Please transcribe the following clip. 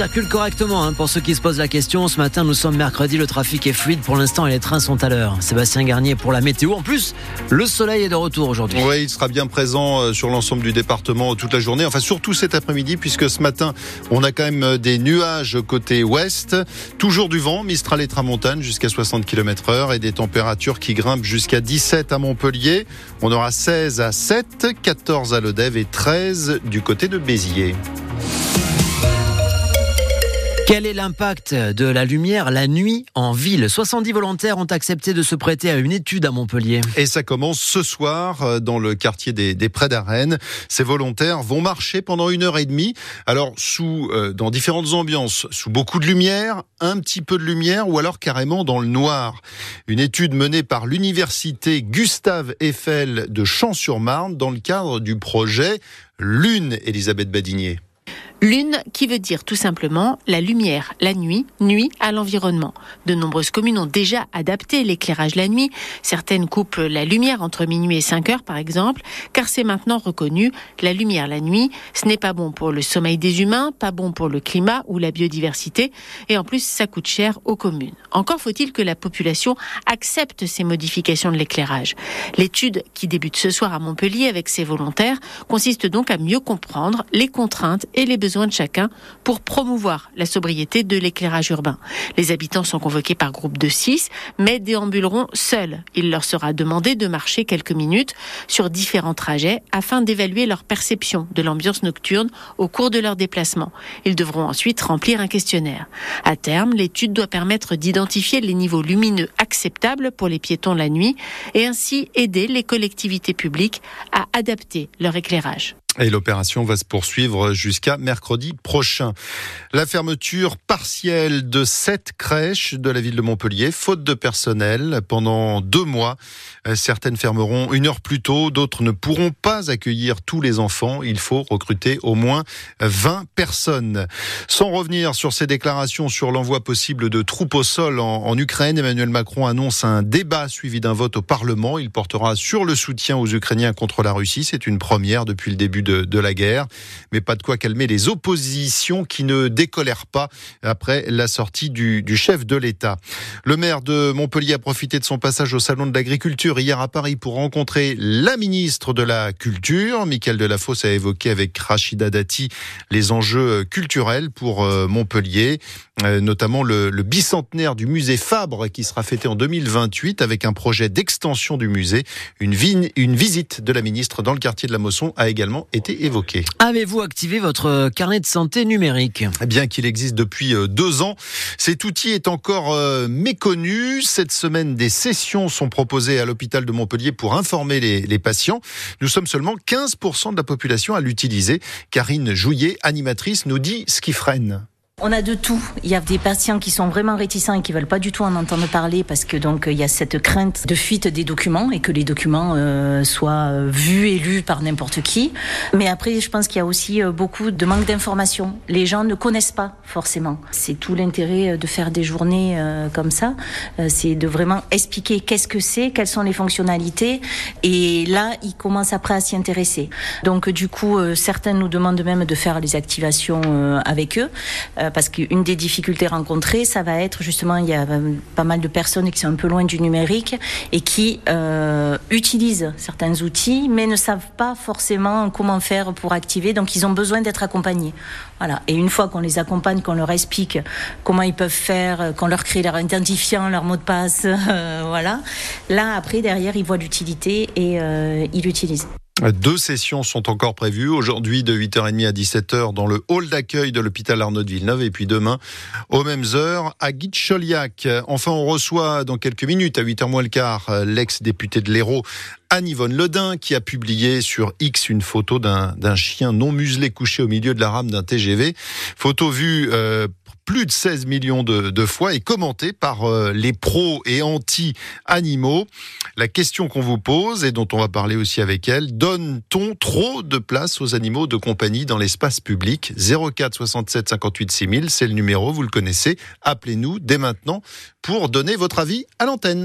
circule correctement hein, pour ceux qui se posent la question. Ce matin, nous sommes mercredi, le trafic est fluide pour l'instant et les trains sont à l'heure. Sébastien Garnier pour la météo. En plus, le soleil est de retour aujourd'hui. Oui, il sera bien présent euh, sur l'ensemble du département toute la journée. Enfin, surtout cet après-midi, puisque ce matin, on a quand même euh, des nuages côté ouest. Toujours du vent, Mistral et Tramontane jusqu'à 60 km heure et des températures qui grimpent jusqu'à 17 à Montpellier. On aura 16 à 7, 14 à Lodève et 13 du côté de Béziers. Quel est l'impact de la lumière la nuit en ville? 70 volontaires ont accepté de se prêter à une étude à Montpellier. Et ça commence ce soir euh, dans le quartier des, des Prés d'Arène. Ces volontaires vont marcher pendant une heure et demie. Alors sous euh, dans différentes ambiances, sous beaucoup de lumière, un petit peu de lumière ou alors carrément dans le noir. Une étude menée par l'université Gustave Eiffel de Champs-sur-Marne dans le cadre du projet Lune, Elisabeth Badinier. Lune qui veut dire tout simplement la lumière la nuit, nuit à l'environnement. De nombreuses communes ont déjà adapté l'éclairage la nuit. Certaines coupent la lumière entre minuit et 5 heures par exemple, car c'est maintenant reconnu, la lumière la nuit, ce n'est pas bon pour le sommeil des humains, pas bon pour le climat ou la biodiversité, et en plus ça coûte cher aux communes. Encore faut-il que la population accepte ces modifications de l'éclairage. L'étude qui débute ce soir à Montpellier avec ses volontaires consiste donc à mieux comprendre les contraintes et les besoins de chacun pour promouvoir la sobriété de l'éclairage urbain. Les habitants sont convoqués par groupe de 6, mais déambuleront seuls. Il leur sera demandé de marcher quelques minutes sur différents trajets afin d'évaluer leur perception de l'ambiance nocturne au cours de leur déplacement. Ils devront ensuite remplir un questionnaire. À terme, l'étude doit permettre d'identifier les niveaux lumineux acceptables pour les piétons la nuit et ainsi aider les collectivités publiques à adapter leur éclairage. Et l'opération va se poursuivre jusqu'à mercredi prochain. La fermeture partielle de sept crèches de la ville de Montpellier, faute de personnel, pendant deux mois. Euh, certaines fermeront une heure plus tôt, d'autres ne pourront pas accueillir tous les enfants. Il faut recruter au moins 20 personnes. Sans revenir sur ces déclarations sur l'envoi possible de troupes au sol en, en Ukraine, Emmanuel Macron annonce un débat suivi d'un vote au Parlement. Il portera sur le soutien aux Ukrainiens contre la Russie. C'est une première depuis le début de, la guerre, mais pas de quoi calmer les oppositions qui ne décolèrent pas après la sortie du, chef de l'État. Le maire de Montpellier a profité de son passage au salon de l'agriculture hier à Paris pour rencontrer la ministre de la Culture. Michael Delafosse a évoqué avec Rachida Dati les enjeux culturels pour euh, Montpellier, euh, notamment le, bicentenaire du musée Fabre qui sera fêté en 2028 avec un projet d'extension du musée. Une, une visite de la ministre dans le quartier de la Mosson a également été. Avez-vous activé votre carnet de santé numérique? Bien qu'il existe depuis euh, deux ans, cet outil est encore euh, méconnu. Cette semaine, des sessions sont proposées à l'hôpital de Montpellier pour informer les, les patients. Nous sommes seulement 15% de la population à l'utiliser. Karine Jouillet, animatrice, nous dit ce qui freine. On a de tout. Il y a des patients qui sont vraiment réticents et qui veulent pas du tout en entendre parler parce que donc il y a cette crainte de fuite des documents et que les documents euh, soient vus et lus par n'importe qui. Mais après, je pense qu'il y a aussi euh, beaucoup de manque d'informations. Les gens ne connaissent pas forcément. C'est tout l'intérêt euh, de faire des journées comme ça. C'est de vraiment expliquer qu'est-ce que c'est, quelles sont les fonctionnalités. Et là, ils commencent après à s'y intéresser. Donc du coup, certains nous demandent même de faire les activations avec eux parce qu'une des difficultés rencontrées, ça va être justement, il y a euh, pas mal de personnes qui sont un peu loin du numérique et qui euh, utilisent certains outils, mais ne savent pas forcément comment faire pour activer. Donc, ils ont besoin d'être accompagnés. Voilà. Et une fois qu'on les accompagne, qu'on leur explique comment ils peuvent faire, qu'on leur crée leur identifiant, leur mot de passe, euh, voilà. Là, après, derrière, ils voient l'utilité et ils l'utilisent. Deux sessions sont encore prévues aujourd'hui de 8h30 à 17h dans le hall d'accueil de l'hôpital Arnaud de Villeneuve et puis demain aux mêmes heures à Guitcholiac. Enfin, on reçoit dans quelques minutes à 8h moins le quart l'ex-député de l'Hérault Anne-Yvonne Ledin qui a publié sur X une photo d'un chien non muselé couché au milieu de la rame d'un TGV. Photo vue euh, plus de 16 millions de, fois et commenté par euh, les pros et anti-animaux. La question qu'on vous pose et dont on va parler aussi avec elle, donne-t-on trop de place aux animaux de compagnie dans l'espace public? 04 67 58 6000, c'est le numéro, vous le connaissez. Appelez-nous dès maintenant pour donner votre avis à l'antenne.